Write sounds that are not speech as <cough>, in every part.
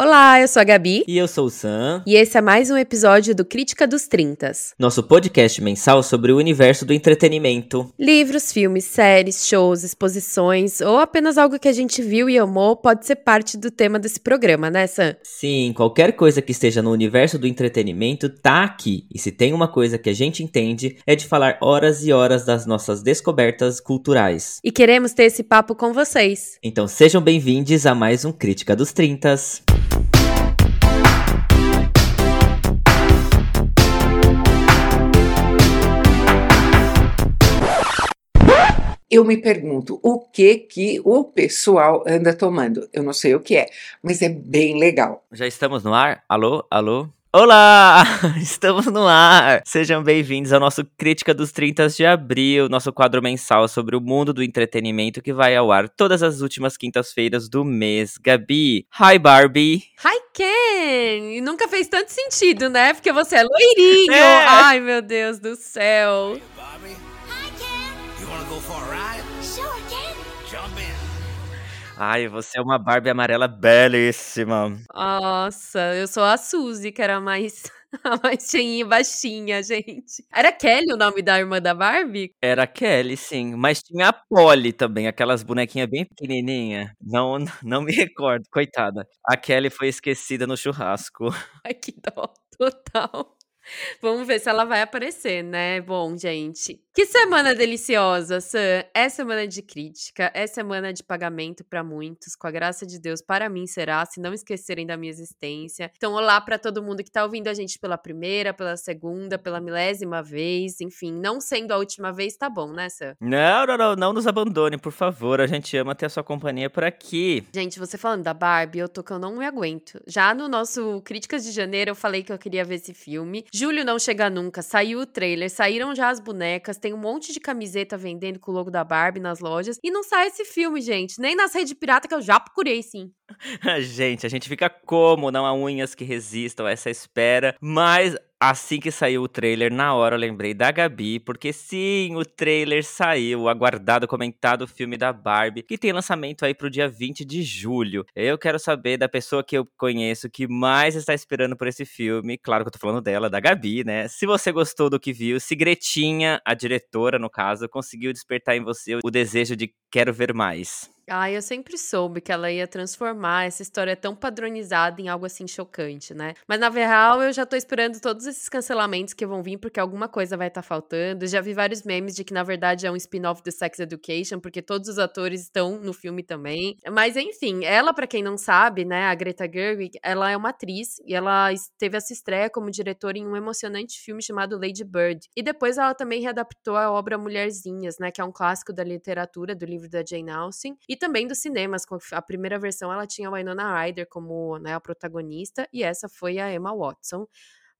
Olá, eu sou a Gabi. E eu sou o Sam. E esse é mais um episódio do Crítica dos Trintas. Nosso podcast mensal sobre o universo do entretenimento. Livros, filmes, séries, shows, exposições ou apenas algo que a gente viu e amou pode ser parte do tema desse programa, né, Sam? Sim, qualquer coisa que esteja no universo do entretenimento tá aqui. E se tem uma coisa que a gente entende é de falar horas e horas das nossas descobertas culturais. E queremos ter esse papo com vocês. Então sejam bem-vindos a mais um Crítica dos Trintas. Eu me pergunto o que que o pessoal anda tomando. Eu não sei o que é, mas é bem legal. Já estamos no ar? Alô? Alô? Olá! <laughs> Estamos no ar! Sejam bem-vindos ao nosso Crítica dos 30 de Abril, nosso quadro mensal sobre o mundo do entretenimento que vai ao ar todas as últimas quintas-feiras do mês. Gabi, hi Barbie! Hi Ken! Nunca fez tanto sentido, né? Porque você é loirinho! É. Ai, meu Deus do céu! Bobby? Ai, você é uma Barbie amarela belíssima. Nossa, eu sou a Suzy, que era mais, <laughs> a mais cheinha e baixinha, gente. Era Kelly o nome da irmã da Barbie? Era a Kelly, sim. Mas tinha a Polly também, aquelas bonequinhas bem pequenininha. Não, <laughs> não me recordo, coitada. A Kelly foi esquecida no churrasco. <laughs> Ai, que dó, total. Vamos ver se ela vai aparecer, né? Bom, gente. Que semana deliciosa, Sam. É semana de crítica, é semana de pagamento para muitos, com a graça de Deus, para mim será, se não esquecerem da minha existência. Então, olá para todo mundo que tá ouvindo a gente pela primeira, pela segunda, pela milésima vez, enfim, não sendo a última vez, tá bom, né, Sam? Não, não, não, não nos abandone, por favor. A gente ama ter a sua companhia por aqui. Gente, você falando da Barbie, eu tô que eu não me aguento. Já no nosso Críticas de Janeiro, eu falei que eu queria ver esse filme. Julho não chega nunca, saiu o trailer, saíram já as bonecas, tem um monte de camiseta vendendo com o logo da Barbie nas lojas. E não sai esse filme, gente. Nem nas redes pirata que eu já procurei, sim. <laughs> gente, a gente fica como? Não há unhas que resistam a essa espera. Mas assim que saiu o trailer, na hora eu lembrei da Gabi, porque sim, o trailer saiu, o aguardado, comentado filme da Barbie, que tem lançamento aí pro dia 20 de julho. Eu quero saber da pessoa que eu conheço que mais está esperando por esse filme, claro que eu tô falando dela, da Gabi, né? Se você gostou do que viu, se Gretinha, a diretora no caso, conseguiu despertar em você o desejo de quero ver mais. Ah, eu sempre soube que ela ia transformar essa história tão padronizada em algo assim chocante, né? Mas na real, eu já tô esperando todos esses cancelamentos que vão vir, porque alguma coisa vai estar tá faltando. Já vi vários memes de que na verdade é um spin-off do Sex Education, porque todos os atores estão no filme também. Mas enfim, ela, para quem não sabe, né, a Greta Gerwig, ela é uma atriz e ela teve essa estreia como diretora em um emocionante filme chamado Lady Bird. E depois ela também readaptou a obra Mulherzinhas, né, que é um clássico da literatura, do livro da Jane Austen. E também dos cinemas. A primeira versão ela tinha a Winona Ryder como né, a protagonista e essa foi a Emma Watson.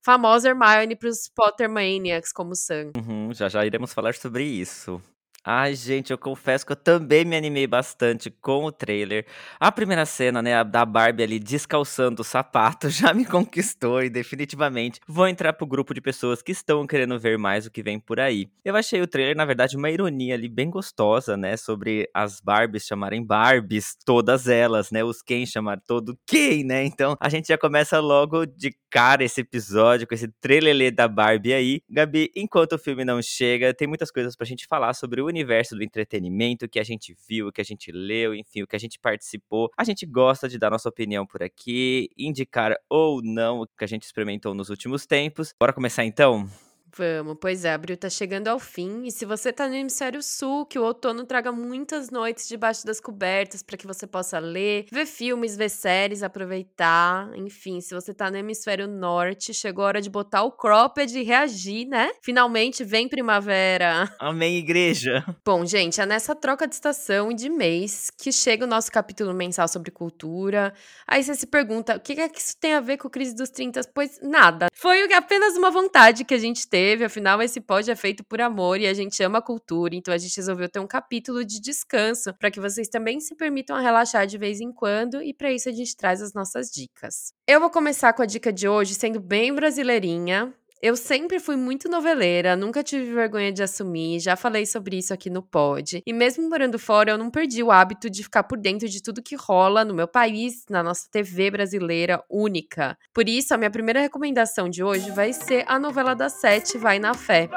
Famosa Hermione para os Pottermaniacs como Sam. Uhum, já já iremos falar sobre isso. Ai, gente, eu confesso que eu também me animei bastante com o trailer. A primeira cena, né, da Barbie ali descalçando o sapato <laughs> já me conquistou e definitivamente vou entrar pro grupo de pessoas que estão querendo ver mais o que vem por aí. Eu achei o trailer, na verdade, uma ironia ali bem gostosa, né, sobre as Barbies chamarem Barbies, todas elas, né, os Ken chamar todo quem, né? Então, a gente já começa logo de cara esse episódio com esse trailer da Barbie aí. Gabi, enquanto o filme não chega, tem muitas coisas pra gente falar sobre o universo do entretenimento, que a gente viu, que a gente leu, enfim, o que a gente participou. A gente gosta de dar nossa opinião por aqui, indicar ou não o que a gente experimentou nos últimos tempos. Bora começar então? Vamos, pois é, abril tá chegando ao fim. E se você tá no hemisfério sul, que o outono traga muitas noites debaixo das cobertas para que você possa ler, ver filmes, ver séries, aproveitar. Enfim, se você tá no hemisfério norte, chegou a hora de botar o cropped e reagir, né? Finalmente vem primavera. <laughs> Amém, igreja. Bom, gente, é nessa troca de estação e de mês que chega o nosso capítulo mensal sobre cultura. Aí você se pergunta, o que é que isso tem a ver com a crise dos 30? Pois nada. Foi apenas uma vontade que a gente teve teve, afinal esse pod é feito por amor e a gente ama a cultura, então a gente resolveu ter um capítulo de descanso para que vocês também se permitam relaxar de vez em quando e para isso a gente traz as nossas dicas. Eu vou começar com a dica de hoje sendo bem brasileirinha. Eu sempre fui muito noveleira, nunca tive vergonha de assumir, já falei sobre isso aqui no pod. E mesmo morando fora, eu não perdi o hábito de ficar por dentro de tudo que rola no meu país, na nossa TV brasileira única. Por isso, a minha primeira recomendação de hoje vai ser a novela das sete, Vai na Fé.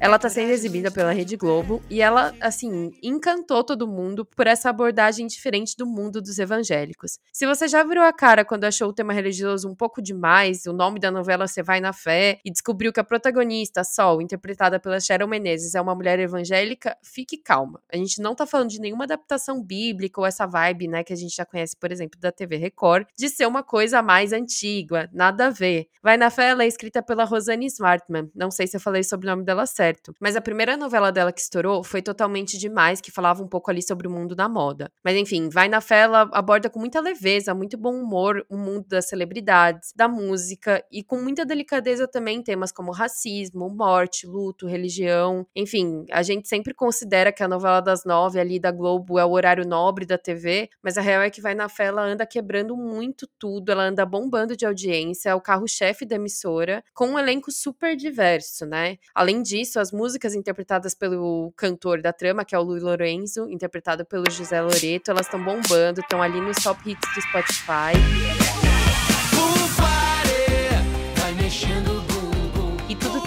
Ela tá sendo exibida pela Rede Globo e ela, assim, encantou todo mundo por essa abordagem diferente do mundo dos evangélicos. Se você já virou a cara quando achou o tema religioso um pouco demais, o nome da novela Você Vai na Fé, e descobriu que a protagonista, Sol, interpretada pela Sharon Menezes, é uma mulher evangélica, fique calma. A gente não tá falando de nenhuma adaptação bíblica ou essa vibe, né, que a gente já conhece, por exemplo, da TV Record, de ser uma coisa mais antiga, nada a ver. Vai na Fé, ela é escrita pela Rosane Smartman. Não sei se eu falei sobre o nome dela certo certo. Mas a primeira novela dela que estourou foi totalmente demais, que falava um pouco ali sobre o mundo da moda. Mas enfim, Vai na Fé, ela aborda com muita leveza, muito bom humor o mundo das celebridades, da música e com muita delicadeza também temas como racismo, morte, luto, religião. Enfim, a gente sempre considera que a novela das nove ali da Globo é o horário nobre da TV, mas a real é que Vai na Fé, ela anda quebrando muito tudo, ela anda bombando de audiência, é o carro-chefe da emissora, com um elenco super diverso, né? Além disso, as músicas interpretadas pelo cantor da trama, que é o Luiz Lorenzo, interpretado pelo José Loreto, elas estão bombando, estão ali nos top hits do Spotify.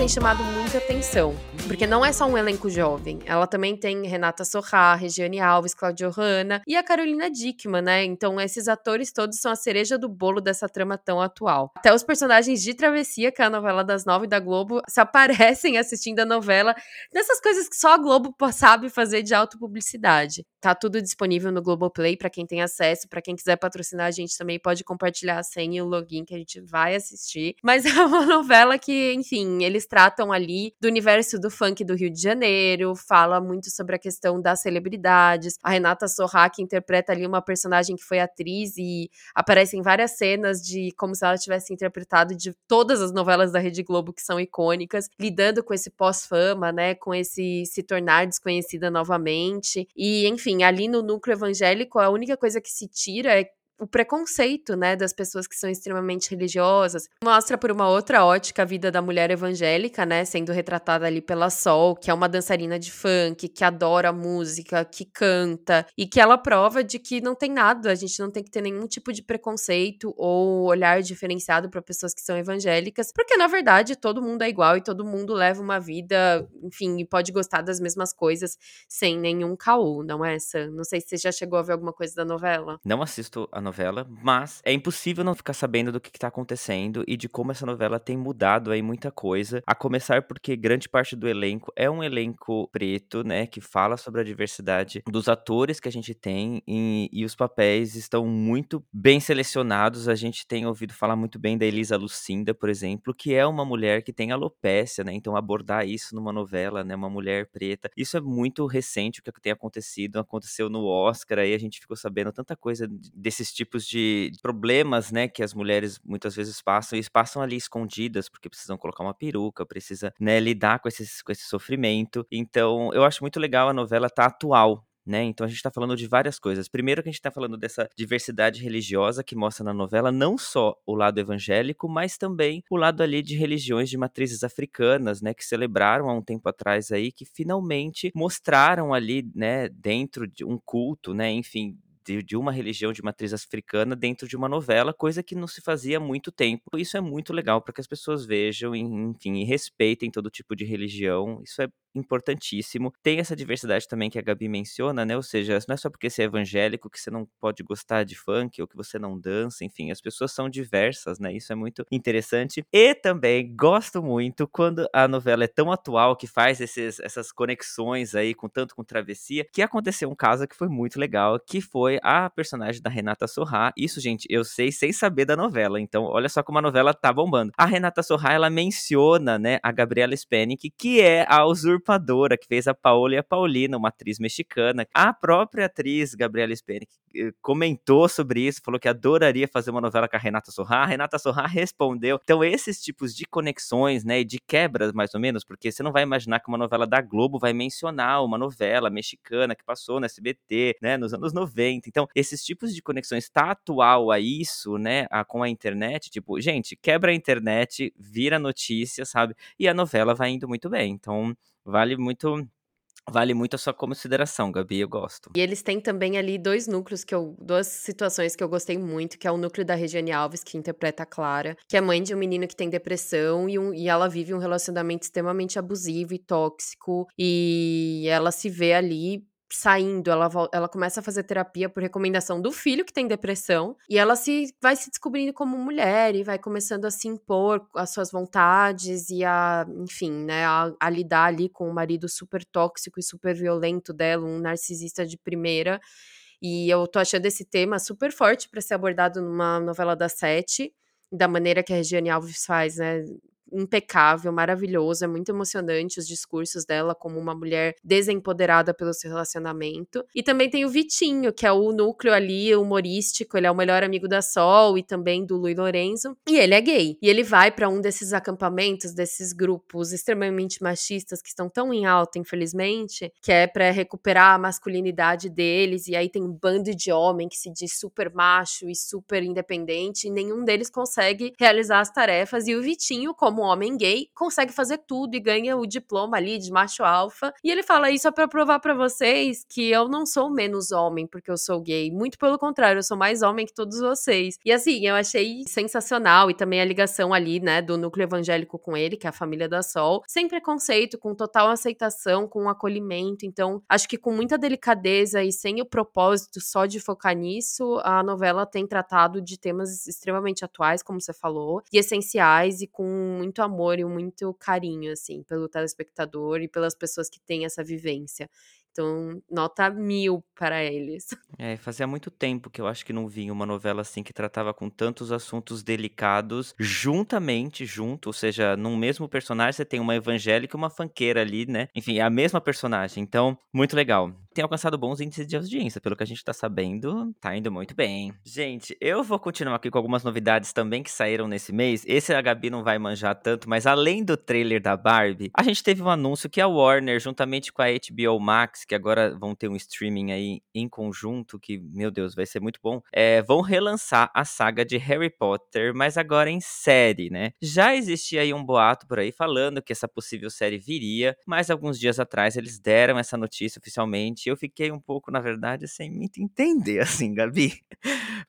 Tem chamado muita atenção. Porque não é só um elenco jovem. Ela também tem Renata Sorrá, Regiane Alves, Claudio Hanna e a Carolina Dickman, né? Então esses atores todos são a cereja do bolo dessa trama tão atual. Até os personagens de Travessia, que é a novela das nove da Globo, se aparecem <laughs> assistindo a novela. Nessas coisas que só a Globo sabe fazer de autopublicidade. Tá tudo disponível no Globoplay para quem tem acesso, para quem quiser patrocinar a gente também pode compartilhar a senha e o login que a gente vai assistir. Mas <laughs> é uma novela que, enfim, eles tratam ali do universo do funk do Rio de Janeiro, fala muito sobre a questão das celebridades. A Renata Sorra, que interpreta ali uma personagem que foi atriz e aparece em várias cenas de como se ela tivesse interpretado de todas as novelas da Rede Globo que são icônicas, lidando com esse pós-fama, né, com esse se tornar desconhecida novamente. E, enfim, ali no núcleo evangélico, a única coisa que se tira é o preconceito, né, das pessoas que são extremamente religiosas. Mostra por uma outra ótica a vida da mulher evangélica, né, sendo retratada ali pela Sol, que é uma dançarina de funk, que adora música, que canta e que ela prova de que não tem nada, a gente não tem que ter nenhum tipo de preconceito ou olhar diferenciado para pessoas que são evangélicas, porque na verdade todo mundo é igual e todo mundo leva uma vida, enfim, e pode gostar das mesmas coisas sem nenhum caô, não é essa? Não sei se você já chegou a ver alguma coisa da novela. Não assisto a novela, mas é impossível não ficar sabendo do que, está acontecendo e de como essa novela tem mudado aí muita coisa. A começar porque grande parte do elenco é um elenco preto, né? Que fala sobre a diversidade dos atores que a gente tem e, e os papéis estão muito bem selecionados. A gente tem ouvido falar muito bem da Elisa Lucinda, por exemplo, que é uma mulher que tem alopécia, né? Então abordar isso numa novela, né? Uma mulher preta. Isso é muito recente o que tem acontecido. Aconteceu no Oscar, aí a gente ficou sabendo tanta coisa desses tipos de problemas, né, que as mulheres muitas vezes passam, e passam ali escondidas, porque precisam colocar uma peruca, precisa, né, lidar com, esses, com esse sofrimento. Então, eu acho muito legal a novela tá atual, né? Então a gente está falando de várias coisas. Primeiro que a gente está falando dessa diversidade religiosa que mostra na novela não só o lado evangélico, mas também o lado ali de religiões de matrizes africanas, né? Que celebraram há um tempo atrás aí, que finalmente mostraram ali, né? Dentro de um culto, né? Enfim, de, de, uma religião de matriz africana dentro de uma novela, coisa que não se fazia há muito tempo. Isso é muito legal para que as pessoas vejam, enfim, e respeitem todo tipo de religião. Isso é importantíssimo. Tem essa diversidade também que a Gabi menciona, né? Ou seja, não é só porque você é evangélico que você não pode gostar de funk ou que você não dança, enfim, as pessoas são diversas, né? Isso é muito interessante. E também gosto muito quando a novela é tão atual que faz esses, essas conexões aí com tanto com travessia, que aconteceu um caso que foi muito legal, que foi a personagem da Renata Sorrá. Isso, gente, eu sei sem saber da novela. Então, olha só como a novela tá bombando. A Renata Sorrá, ela menciona, né, a Gabriela Spanik, que é a usurpadora Usurpadora, que fez a Paola e a Paulina, uma atriz mexicana. A própria atriz Gabriela Speni eh, comentou sobre isso, falou que adoraria fazer uma novela com a Renata Sorra. A Renata Sorra respondeu. Então, esses tipos de conexões, né, e de quebras, mais ou menos, porque você não vai imaginar que uma novela da Globo vai mencionar uma novela mexicana que passou no SBT, né, nos anos 90. Então, esses tipos de conexões tá atual a isso, né, a, com a internet, tipo, gente, quebra a internet, vira notícia, sabe? E a novela vai indo muito bem. Então, vale muito Vale muito a sua consideração, Gabi, eu gosto. E eles têm também ali dois núcleos que eu. duas situações que eu gostei muito, que é o núcleo da Regiane Alves, que interpreta a Clara, que é mãe de um menino que tem depressão e, um, e ela vive um relacionamento extremamente abusivo e tóxico. E ela se vê ali saindo, ela, ela começa a fazer terapia por recomendação do filho que tem depressão, e ela se vai se descobrindo como mulher e vai começando a se impor as suas vontades e a, enfim, né, a, a lidar ali com o marido super tóxico e super violento dela, um narcisista de primeira. E eu tô achando esse tema super forte para ser abordado numa novela da Sete, da maneira que a Regiane Alves faz, né? Impecável, maravilhoso, é muito emocionante os discursos dela como uma mulher desempoderada pelo seu relacionamento. E também tem o Vitinho, que é o núcleo ali humorístico, ele é o melhor amigo da Sol e também do Luiz Lorenzo, e ele é gay. E ele vai para um desses acampamentos, desses grupos extremamente machistas que estão tão em alta, infelizmente, que é para recuperar a masculinidade deles, e aí tem um bando de homem que se diz super macho e super independente, e nenhum deles consegue realizar as tarefas, e o Vitinho, como homem gay, consegue fazer tudo e ganha o diploma ali de macho alfa. E ele fala isso é para provar para vocês que eu não sou menos homem porque eu sou gay. Muito pelo contrário, eu sou mais homem que todos vocês. E assim, eu achei sensacional e também a ligação ali, né, do núcleo evangélico com ele, que é a família da Sol, sem preconceito, com total aceitação, com acolhimento. Então, acho que com muita delicadeza e sem o propósito só de focar nisso, a novela tem tratado de temas extremamente atuais, como você falou, e essenciais e com muito amor e muito carinho, assim, pelo telespectador e pelas pessoas que têm essa vivência. Então, nota mil para eles. <laughs> É, fazia muito tempo que eu acho que não vinha uma novela assim que tratava com tantos assuntos delicados juntamente, junto, ou seja, num mesmo personagem você tem uma evangélica e uma fanqueira ali, né? Enfim, é a mesma personagem. Então, muito legal. Tem alcançado bons índices de audiência, pelo que a gente tá sabendo, tá indo muito bem. Gente, eu vou continuar aqui com algumas novidades também que saíram nesse mês. Esse a Gabi não vai manjar tanto, mas além do trailer da Barbie, a gente teve um anúncio que a Warner, juntamente com a HBO Max, que agora vão ter um streaming aí em conjunto, que, meu Deus, vai ser muito bom, é, vão relançar a saga de Harry Potter, mas agora em série, né? Já existia aí um boato por aí falando que essa possível série viria, mas alguns dias atrás eles deram essa notícia oficialmente eu fiquei um pouco, na verdade, sem muito entender, <laughs> assim, Gabi.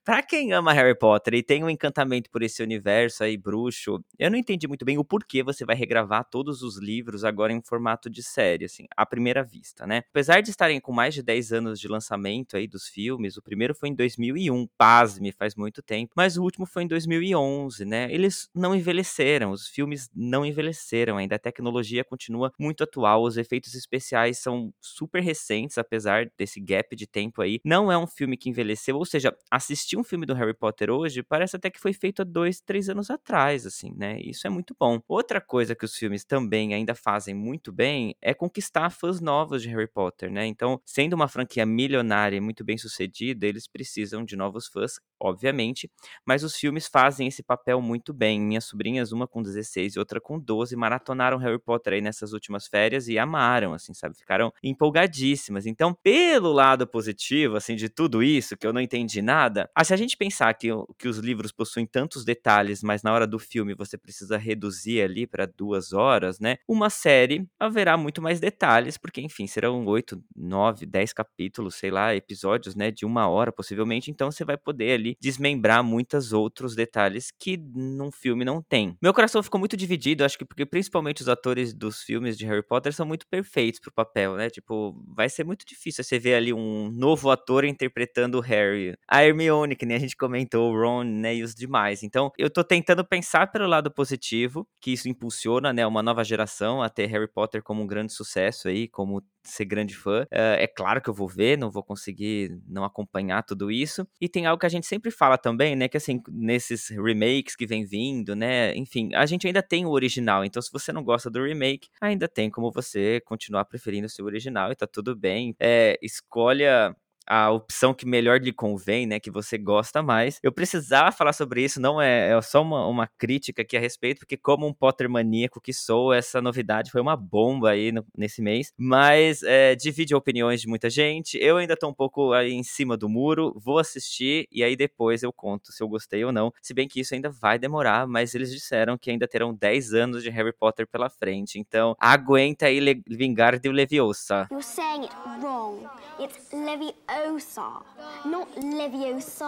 pra quem ama Harry Potter e tem um encantamento por esse universo aí bruxo, eu não entendi muito bem o porquê você vai regravar todos os livros agora em formato de série, assim, à primeira vista, né? Apesar de estarem com mais de 10 anos de lançamento aí dos filmes, o primeiro foi em 2001, pasme, faz muito tempo, mas o último foi em 2011, né? Eles não envelheceram, os filmes não envelheceram ainda, a tecnologia continua muito atual, os efeitos especiais são super recentes, apesar desse gap de tempo aí. Não é um filme que envelheceu, ou seja, assistir um filme do Harry Potter hoje parece até que foi feito há dois, três anos atrás, assim, né? Isso é muito bom. Outra coisa que os filmes também ainda fazem muito bem é conquistar fãs novos de Harry Potter. Né? Então, sendo uma franquia milionária e muito bem sucedida, eles precisam de novos fãs, obviamente, mas os filmes fazem esse papel muito bem. Minhas sobrinhas, uma com 16 e outra com 12, maratonaram Harry Potter aí nessas últimas férias e amaram, assim, sabe? Ficaram empolgadíssimas. Então, pelo lado positivo, assim, de tudo isso, que eu não entendi nada, ah, se a gente pensar que, que os livros possuem tantos detalhes, mas na hora do filme você precisa reduzir ali para duas horas, né? Uma série haverá muito mais detalhes, porque, enfim, serão oito, nove, dez capítulos, sei lá, episódios, né, de uma hora possivelmente, então você vai poder ali desmembrar muitos outros detalhes que num filme não tem. Meu coração ficou muito dividido, acho que porque principalmente os atores dos filmes de Harry Potter são muito perfeitos pro papel, né, tipo, vai ser muito difícil você ver ali um novo ator interpretando o Harry. A Hermione Hermione, que nem a gente comentou, o Ron, né, e os demais. Então, eu tô tentando pensar pelo lado positivo, que isso impulsiona, né, uma nova geração a ter Harry Potter como um grande sucesso aí, como ser grande fã. Uh, é claro que eu vou ver, não vou conseguir não acompanhar tudo isso. E tem algo que a gente sempre fala também, né? Que assim, nesses remakes que vem vindo, né? Enfim, a gente ainda tem o original. Então, se você não gosta do remake, ainda tem como você continuar preferindo o seu original e tá tudo bem. É, escolha a opção que melhor lhe convém, né, que você gosta mais. Eu precisava falar sobre isso, não é, é só uma, uma crítica aqui a respeito, porque como um Potter maníaco que sou, essa novidade foi uma bomba aí no, nesse mês, mas é, divide opiniões de muita gente, eu ainda tô um pouco aí em cima do muro, vou assistir e aí depois eu conto se eu gostei ou não, se bem que isso ainda vai demorar, mas eles disseram que ainda terão 10 anos de Harry Potter pela frente, então aguenta aí Le Vingardium Leviosa. You're saying it wrong. It's Leviosa. Leviosa, not Leviosa.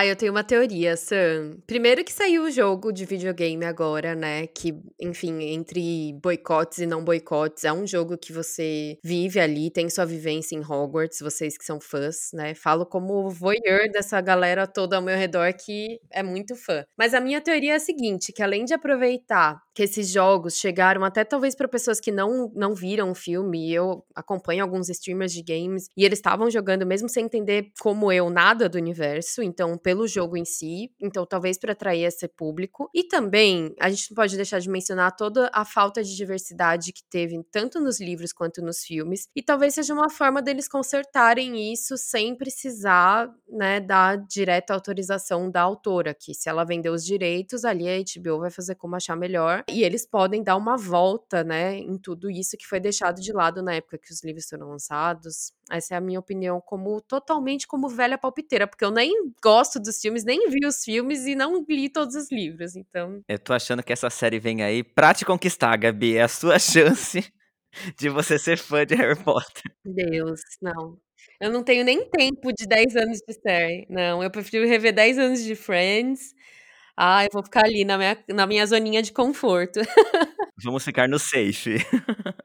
Ah, eu tenho uma teoria, Sam. Primeiro que saiu o jogo de videogame agora, né? Que, enfim, entre boicotes e não boicotes, é um jogo que você vive ali, tem sua vivência em Hogwarts, vocês que são fãs, né? Falo como voyeur dessa galera toda ao meu redor que é muito fã. Mas a minha teoria é a seguinte, que além de aproveitar que esses jogos chegaram até talvez para pessoas que não, não viram o filme, eu acompanho alguns streamers de games, e eles estavam jogando mesmo sem entender como eu nada do universo, então pelo jogo em si, então talvez para atrair esse público. E também a gente não pode deixar de mencionar toda a falta de diversidade que teve tanto nos livros quanto nos filmes, e talvez seja uma forma deles consertarem isso sem precisar, né, dar direta autorização da autora, que se ela vender os direitos, ali a HBO vai fazer como achar melhor, e eles podem dar uma volta, né, em tudo isso que foi deixado de lado na época que os livros foram lançados. Essa é a minha opinião como totalmente como velha palpiteira, porque eu nem gosto dos filmes, nem vi os filmes e não li todos os livros, então. Eu tô achando que essa série vem aí pra te conquistar, Gabi. É a sua <laughs> chance de você ser fã de Harry Potter. Deus, não. Eu não tenho nem tempo de 10 anos de série. Não, eu prefiro rever 10 anos de Friends. Ah, eu vou ficar ali na minha, na minha zoninha de conforto. <laughs> Vamos ficar no safe. <laughs>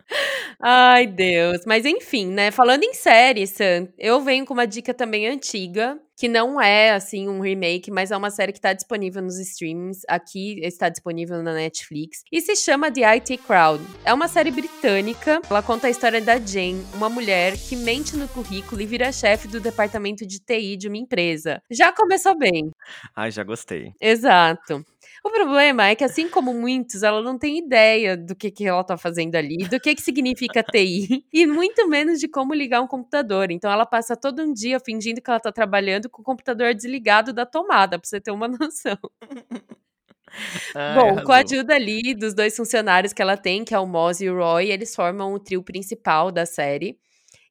Ai, Deus. Mas enfim, né? Falando em série, Sam, eu venho com uma dica também antiga, que não é, assim, um remake, mas é uma série que está disponível nos streamings. Aqui está disponível na Netflix. E se chama The IT Crowd. É uma série britânica. Ela conta a história da Jane, uma mulher que mente no currículo e vira chefe do departamento de TI de uma empresa. Já começou bem. Ai, já gostei. Exato. O problema é que, assim como muitos, ela não tem ideia do que, que ela tá fazendo ali, do que, que significa TI, <laughs> e muito menos de como ligar um computador. Então, ela passa todo um dia fingindo que ela tá trabalhando com o computador desligado da tomada, pra você ter uma <laughs> noção. Bom, com a ajuda ali dos dois funcionários que ela tem, que é o Moz e o Roy, eles formam o trio principal da série.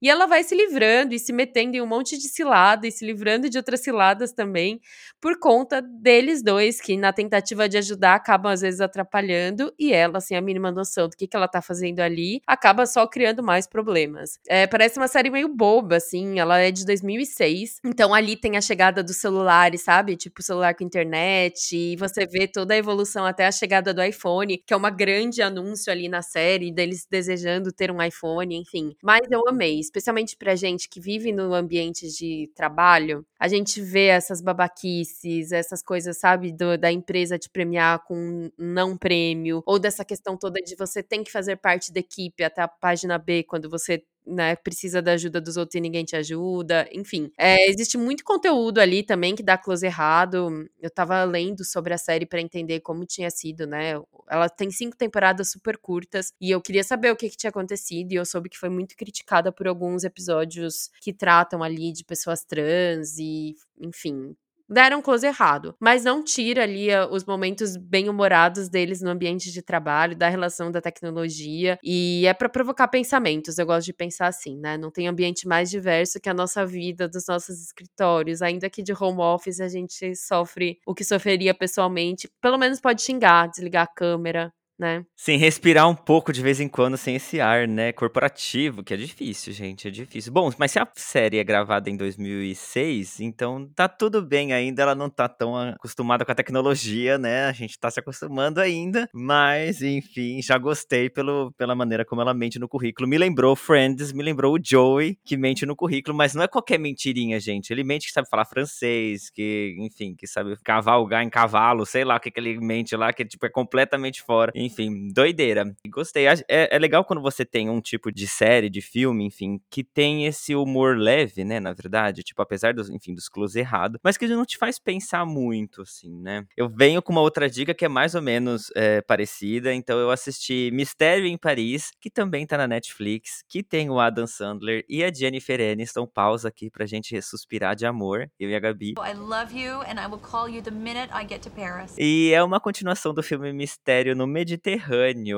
E ela vai se livrando e se metendo em um monte de cilada e se livrando de outras ciladas também, por conta deles dois, que na tentativa de ajudar acabam às vezes atrapalhando, e ela, sem a mínima noção do que, que ela tá fazendo ali, acaba só criando mais problemas. É, parece uma série meio boba, assim, ela é de 2006, então ali tem a chegada dos celulares, sabe? Tipo, celular com internet, e você vê toda a evolução até a chegada do iPhone, que é uma grande anúncio ali na série, deles desejando ter um iPhone, enfim. Mas eu amei, especialmente pra gente que vive no ambiente de trabalho, a gente vê essas babaquices, essas coisas, sabe, do, da empresa te premiar com um não prêmio, ou dessa questão toda de você tem que fazer parte da equipe até a página B quando você né, precisa da ajuda dos outros e ninguém te ajuda, enfim. É, existe muito conteúdo ali também que dá close errado. Eu tava lendo sobre a série para entender como tinha sido, né? Ela tem cinco temporadas super curtas e eu queria saber o que, que tinha acontecido e eu soube que foi muito criticada por alguns episódios que tratam ali de pessoas trans e, enfim, deram close errado, mas não tira ali ah, os momentos bem-humorados deles no ambiente de trabalho, da relação da tecnologia, e é para provocar pensamentos. Eu gosto de pensar assim, né? Não tem ambiente mais diverso que a nossa vida, dos nossos escritórios, ainda que de home office a gente sofre o que sofreria pessoalmente, pelo menos pode xingar, desligar a câmera, né? Sim, respirar um pouco de vez em quando sem esse ar, né, corporativo, que é difícil, gente, é difícil. Bom, mas se a série é gravada em 2006, então tá tudo bem ainda, ela não tá tão acostumada com a tecnologia, né, a gente tá se acostumando ainda, mas, enfim, já gostei pelo, pela maneira como ela mente no currículo. Me lembrou Friends, me lembrou o Joey, que mente no currículo, mas não é qualquer mentirinha, gente. Ele mente que sabe falar francês, que, enfim, que sabe cavalgar em cavalo, sei lá o que, que ele mente lá, que tipo, é completamente fora. Enfim, doideira. Gostei. É, é legal quando você tem um tipo de série, de filme, enfim, que tem esse humor leve, né, na verdade, tipo, apesar dos, enfim, dos close errado, mas que não te faz pensar muito, assim, né. Eu venho com uma outra dica que é mais ou menos é, parecida, então eu assisti Mistério em Paris, que também tá na Netflix, que tem o Adam Sandler e a Jennifer Aniston. Pausa aqui pra gente suspirar de amor, eu e a Gabi. I love you and I will call you the minute I get to Paris. E é uma continuação do filme Mistério no Mediterrâneo,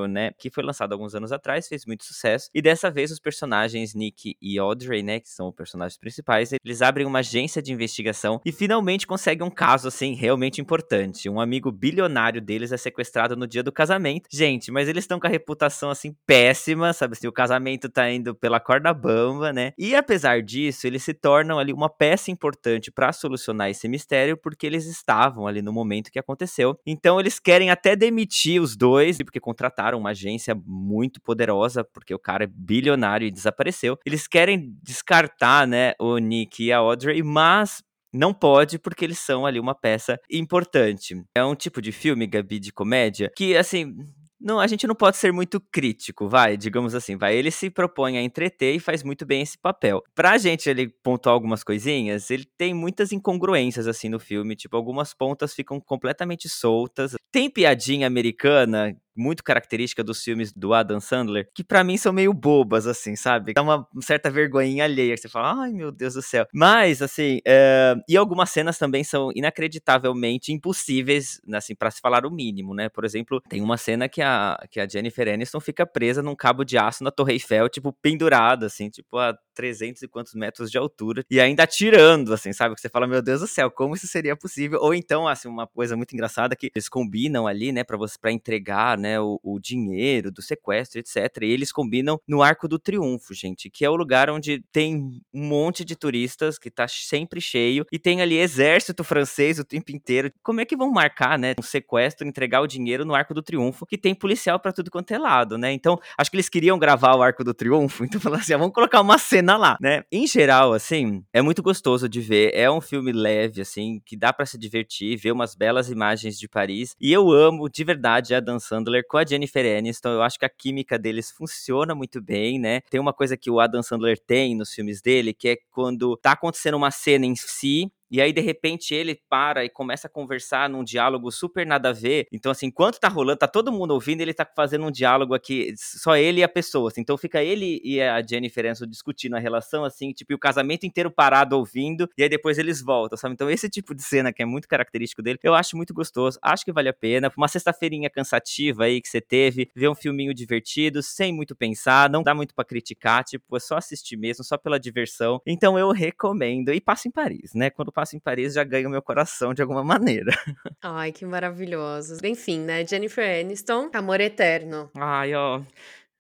né, que foi lançado alguns anos atrás, fez muito sucesso, e dessa vez os personagens Nick e Audrey, né, que são os personagens principais, eles abrem uma agência de investigação e finalmente conseguem um caso, assim, realmente importante. Um amigo bilionário deles é sequestrado no dia do casamento. Gente, mas eles estão com a reputação, assim, péssima, sabe assim, o casamento tá indo pela corda bamba, né, e apesar disso, eles se tornam ali uma peça importante para solucionar esse mistério, porque eles estavam ali no momento que aconteceu. Então eles querem até demitir os dois, porque contrataram uma agência muito poderosa, porque o cara é bilionário e desapareceu. Eles querem descartar, né, o Nick e a Audrey, mas não pode porque eles são ali uma peça importante. É um tipo de filme, Gabi, de comédia, que assim, não, a gente não pode ser muito crítico, vai, digamos assim, vai. Ele se propõe a entreter e faz muito bem esse papel. Pra gente ele pontuar algumas coisinhas, ele tem muitas incongruências assim no filme, tipo, algumas pontas ficam completamente soltas. Tem piadinha americana muito característica dos filmes do Adam Sandler, que para mim são meio bobas, assim, sabe? Dá uma certa vergonhinha alheia, que você fala, ai meu Deus do céu. Mas, assim, é... e algumas cenas também são inacreditavelmente impossíveis, assim, para se falar o mínimo, né? Por exemplo, tem uma cena que a, que a Jennifer Aniston fica presa num cabo de aço na Torre Eiffel, tipo, pendurada, assim, tipo, a 300 e quantos metros de altura, e ainda atirando, assim, sabe? Que você fala, meu Deus do céu, como isso seria possível? Ou então, assim, uma coisa muito engraçada que eles combinam ali, né, para você, para entregar, né, o, o, dinheiro do sequestro, etc. E eles combinam no Arco do Triunfo, gente, que é o lugar onde tem um monte de turistas, que tá sempre cheio, e tem ali exército francês o tempo inteiro. Como é que vão marcar, né, um sequestro, entregar o dinheiro no Arco do Triunfo, que tem policial para tudo quanto é lado, né? Então, acho que eles queriam gravar o Arco do Triunfo, <laughs> então falaram assim, ah, vamos colocar uma cena lá, né? Em geral, assim, é muito gostoso de ver, é um filme leve, assim, que dá para se divertir, ver umas belas imagens de Paris, e eu amo de verdade a Dan Sandler com a Jennifer Aniston. Eu acho que a química deles funciona muito bem, né? Tem uma coisa que o Adam Sandler tem nos filmes dele, que é quando tá acontecendo uma cena em si, e aí, de repente, ele para e começa a conversar num diálogo super nada a ver. Então, assim, enquanto tá rolando, tá todo mundo ouvindo, ele tá fazendo um diálogo aqui, só ele e a pessoa. Assim, então fica ele e a Jennifer Aniston discutindo a relação, assim, tipo, e o casamento inteiro parado ouvindo, e aí depois eles voltam, sabe? Então, esse tipo de cena que é muito característico dele, eu acho muito gostoso, acho que vale a pena. Uma sexta-feirinha cansativa aí que você teve, ver um filminho divertido, sem muito pensar, não dá muito para criticar, tipo, é só assistir mesmo, só pela diversão. Então, eu recomendo. E passa em Paris, né? Quando passa passo em Paris já ganha o meu coração de alguma maneira. <laughs> Ai, que maravilhoso. Enfim, né? Jennifer Aniston, Amor Eterno. Ai, ó.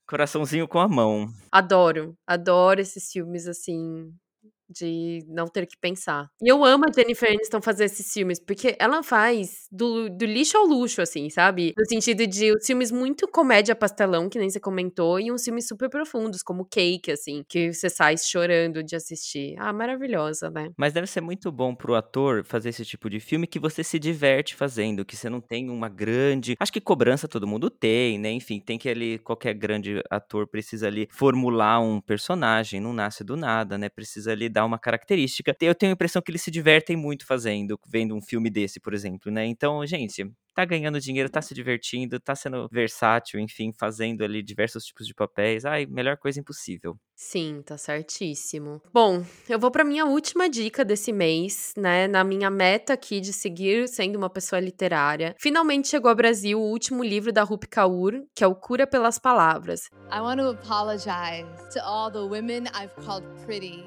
Coraçãozinho com a mão. Adoro, adoro esses filmes assim, de não ter que pensar. E eu amo a Jennifer Aniston fazer esses filmes, porque ela faz do, do lixo ao luxo, assim, sabe? No sentido de os filmes muito comédia pastelão, que nem você comentou, e uns filmes super profundos, como Cake, assim, que você sai chorando de assistir. Ah, maravilhosa, né? Mas deve ser muito bom pro ator fazer esse tipo de filme que você se diverte fazendo, que você não tem uma grande. Acho que cobrança todo mundo tem, né? Enfim, tem que ali, qualquer grande ator precisa ali formular um personagem, não nasce do nada, né? Precisa ali dar uma característica. Eu tenho a impressão que eles se divertem muito fazendo, vendo um filme desse, por exemplo, né? Então, gente, tá ganhando dinheiro, tá se divertindo, tá sendo versátil, enfim, fazendo ali diversos tipos de papéis. Ai, melhor coisa impossível. Sim, tá certíssimo. Bom, eu vou para minha última dica desse mês, né? Na minha meta aqui de seguir sendo uma pessoa literária. Finalmente chegou ao Brasil o último livro da Rupi Kaur, que é o Cura pelas Palavras. I want to apologize to all the women I've called pretty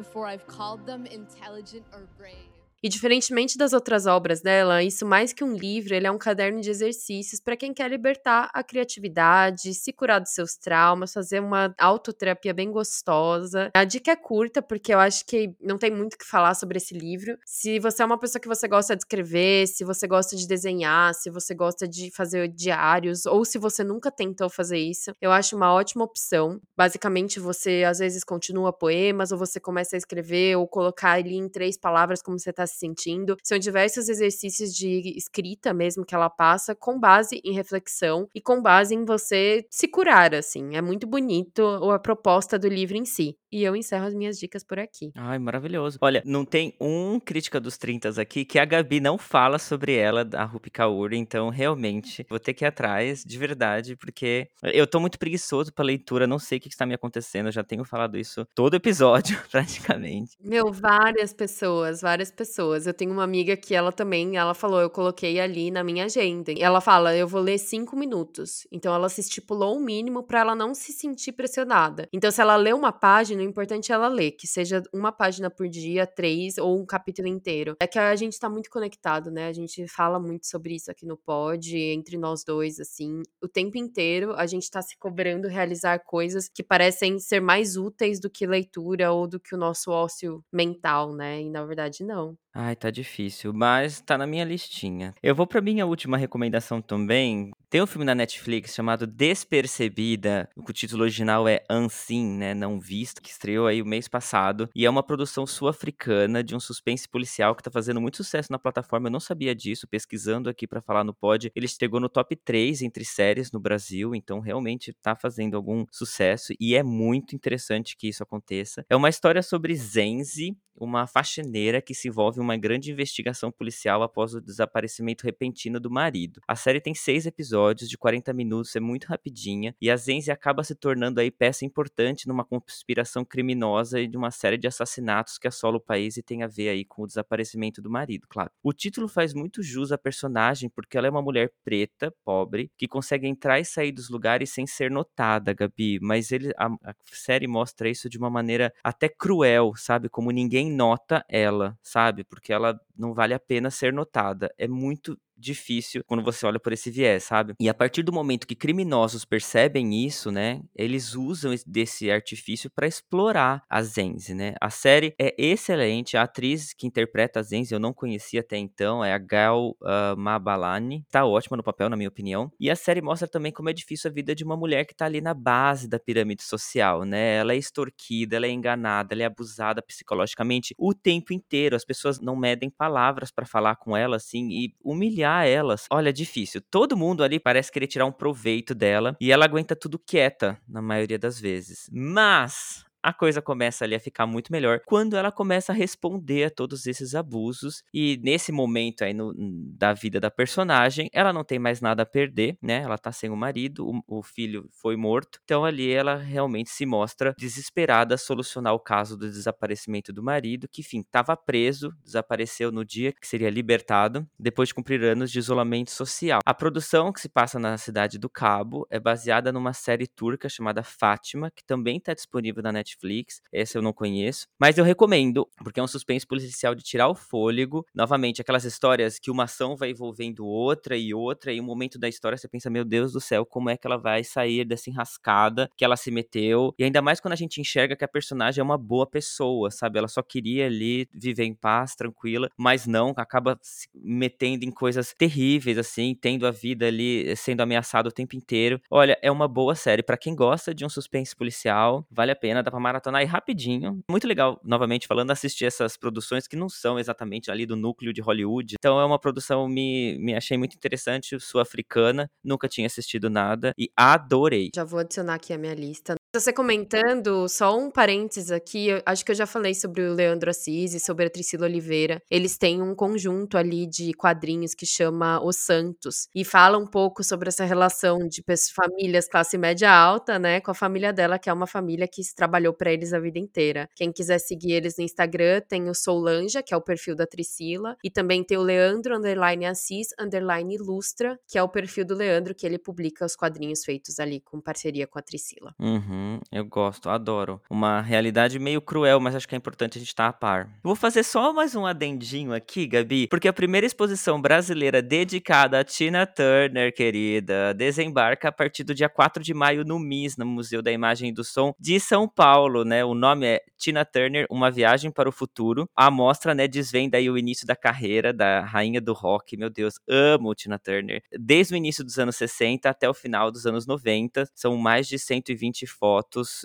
before I've called them intelligent or brave. E diferentemente das outras obras dela, isso mais que um livro, ele é um caderno de exercícios para quem quer libertar a criatividade, se curar dos seus traumas, fazer uma autoterapia bem gostosa. A dica é curta, porque eu acho que não tem muito o que falar sobre esse livro. Se você é uma pessoa que você gosta de escrever, se você gosta de desenhar, se você gosta de fazer diários, ou se você nunca tentou fazer isso, eu acho uma ótima opção. Basicamente, você às vezes continua poemas, ou você começa a escrever, ou colocar ali em três palavras como você está se sentindo. São diversos exercícios de escrita mesmo que ela passa, com base em reflexão e com base em você se curar, assim. É muito bonito a proposta do livro em si. E eu encerro as minhas dicas por aqui. Ai, maravilhoso. Olha, não tem um crítica dos 30 aqui que a Gabi não fala sobre ela, a Rupi Kaur, então realmente vou ter que ir atrás, de verdade, porque eu tô muito preguiçoso pra leitura, não sei o que está me acontecendo, eu já tenho falado isso todo episódio, <laughs> praticamente. Meu, várias pessoas, várias pessoas. Eu tenho uma amiga que ela também, ela falou, eu coloquei ali na minha agenda. Ela fala, eu vou ler cinco minutos. Então ela se estipulou um mínimo para ela não se sentir pressionada. Então se ela lê uma página, o importante é ela ler, que seja uma página por dia, três ou um capítulo inteiro. É que a gente tá muito conectado, né? A gente fala muito sobre isso aqui no pod, entre nós dois, assim. O tempo inteiro a gente tá se cobrando realizar coisas que parecem ser mais úteis do que leitura ou do que o nosso ócio mental, né? E na verdade não. Ai, tá difícil, mas tá na minha listinha. Eu vou pra minha última recomendação também. Tem um filme na Netflix chamado Despercebida, o título original é Unseen, né, não visto, que estreou aí o mês passado, e é uma produção sul-africana de um suspense policial que tá fazendo muito sucesso na plataforma. Eu não sabia disso, pesquisando aqui para falar no pod. Ele chegou no top 3 entre séries no Brasil, então realmente tá fazendo algum sucesso e é muito interessante que isso aconteça. É uma história sobre Zenzi, uma faxineira que se envolve em uma grande investigação policial após o desaparecimento repentino do marido. A série tem seis episódios de 40 minutos, é muito rapidinha, e a Zenzi acaba se tornando aí peça importante numa conspiração criminosa e de uma série de assassinatos que assola o país e tem a ver aí com o desaparecimento do marido, claro. O título faz muito jus à personagem porque ela é uma mulher preta, pobre, que consegue entrar e sair dos lugares sem ser notada, Gabi, mas ele, a, a série mostra isso de uma maneira até cruel, sabe? Como ninguém nota ela, sabe? Porque ela não vale a pena ser notada. É muito difícil quando você olha por esse viés, sabe? E a partir do momento que criminosos percebem isso, né, eles usam desse artifício para explorar a Zenzi, né? A série é excelente, a atriz que interpreta a Zenzi eu não conhecia até então, é a Gal uh, Mabalani, tá ótima no papel, na minha opinião. E a série mostra também como é difícil a vida de uma mulher que tá ali na base da pirâmide social, né? Ela é extorquida, ela é enganada, ela é abusada psicologicamente o tempo inteiro. As pessoas não medem palavras para falar com ela assim e humilhar elas, olha, é difícil. Todo mundo ali parece querer tirar um proveito dela e ela aguenta tudo quieta na maioria das vezes. Mas a coisa começa ali a ficar muito melhor quando ela começa a responder a todos esses abusos e nesse momento aí no, da vida da personagem, ela não tem mais nada a perder, né? Ela tá sem o marido, o, o filho foi morto, então ali ela realmente se mostra desesperada a solucionar o caso do desaparecimento do marido, que enfim, estava preso, desapareceu no dia que seria libertado, depois de cumprir anos de isolamento social. A produção que se passa na cidade do Cabo é baseada numa série turca chamada Fátima, que também está disponível na Netflix Netflix. Essa eu não conheço. Mas eu recomendo, porque é um suspense policial de tirar o fôlego. Novamente, aquelas histórias que uma ação vai envolvendo outra e outra, e um momento da história você pensa, meu Deus do céu, como é que ela vai sair dessa enrascada que ela se meteu? E ainda mais quando a gente enxerga que a personagem é uma boa pessoa, sabe? Ela só queria ali viver em paz, tranquila, mas não, acaba se metendo em coisas terríveis, assim, tendo a vida ali sendo ameaçada o tempo inteiro. Olha, é uma boa série. para quem gosta de um suspense policial, vale a pena, dá pra maratonar aí rapidinho. Muito legal, novamente falando, assistir essas produções que não são exatamente ali do núcleo de Hollywood. Então é uma produção me, me achei muito interessante, sul-africana, nunca tinha assistido nada e adorei. Já vou adicionar aqui a minha lista. Você comentando, só um parênteses aqui, acho que eu já falei sobre o Leandro Assis e sobre a Priscila Oliveira. Eles têm um conjunto ali de quadrinhos que chama Os Santos e fala um pouco sobre essa relação de famílias classe média alta, né, com a família dela, que é uma família que trabalhou para eles a vida inteira. Quem quiser seguir eles no Instagram, tem o Soulanja, que é o perfil da Priscila, e também tem o Leandro underline Assis underline Ilustra, que é o perfil do Leandro que ele publica os quadrinhos feitos ali com parceria com a Priscila. Uhum. Uhum, eu gosto, adoro. Uma realidade meio cruel, mas acho que é importante a gente estar a par. Vou fazer só mais um adendinho aqui, Gabi, porque a primeira exposição brasileira dedicada a Tina Turner, querida, desembarca a partir do dia 4 de maio no MIS, no Museu da Imagem e do Som de São Paulo, né? O nome é Tina Turner, Uma Viagem para o Futuro. A mostra, né, desvenda aí o início da carreira da rainha do rock. Meu Deus, amo Tina Turner. Desde o início dos anos 60 até o final dos anos 90. São mais de 120 fotos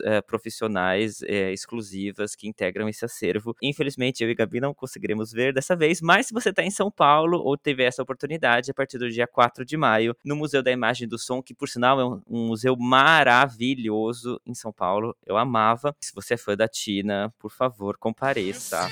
é, profissionais é, exclusivas que integram esse acervo. Infelizmente, eu e Gabi não conseguiremos ver dessa vez, mas se você está em São Paulo ou teve essa oportunidade, a partir do dia 4 de maio, no Museu da Imagem do Som, que por sinal é um, um museu maravilhoso em São Paulo, eu amava. Se você é fã da Tina, por favor, compareça.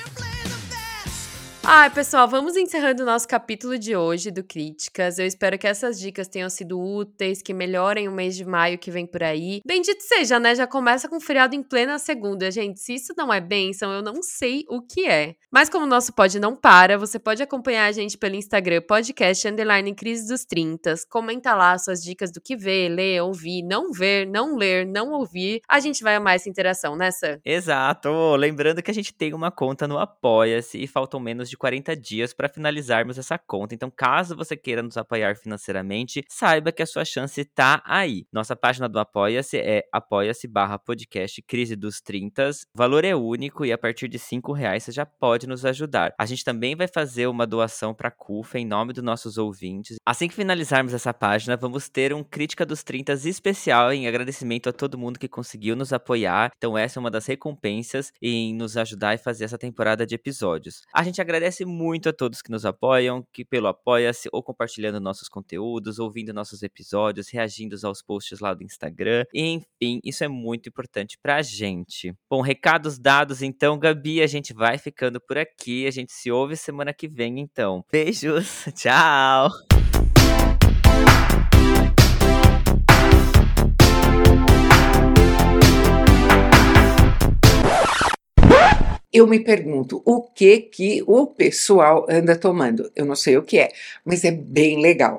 Ai, pessoal, vamos encerrando o nosso capítulo de hoje do Críticas. Eu espero que essas dicas tenham sido úteis, que melhorem o mês de maio que vem por aí. Bendito seja, né? Já começa com feriado em plena segunda. Gente, se isso não é bênção, eu não sei o que é. Mas como o nosso pod não para, você pode acompanhar a gente pelo Instagram, podcast underline crise dos 30. Comenta lá suas dicas do que ver, ler, ouvir, não ver, não ler, não ouvir. A gente vai amar essa interação, né, Sam? Exato. Lembrando que a gente tem uma conta no Apoia-se e faltam menos de 40 dias para finalizarmos essa conta. Então, caso você queira nos apoiar financeiramente, saiba que a sua chance está aí. Nossa página do Apoia-se é apoia-se barra podcast Crise dos 30. O valor é único e a partir de 5 reais você já pode nos ajudar. A gente também vai fazer uma doação para a CUFA em nome dos nossos ouvintes. Assim que finalizarmos essa página, vamos ter um Crítica dos 30 especial em agradecimento a todo mundo que conseguiu nos apoiar. Então, essa é uma das recompensas em nos ajudar e fazer essa temporada de episódios. A gente agradece agradece muito a todos que nos apoiam, que pelo apoia-se ou compartilhando nossos conteúdos, ouvindo nossos episódios, reagindo aos posts lá do Instagram. Enfim, isso é muito importante pra gente. Bom, recados dados então, Gabi, a gente vai ficando por aqui. A gente se ouve semana que vem então. Beijos. <laughs> Tchau. Eu me pergunto o que que o pessoal anda tomando. Eu não sei o que é, mas é bem legal.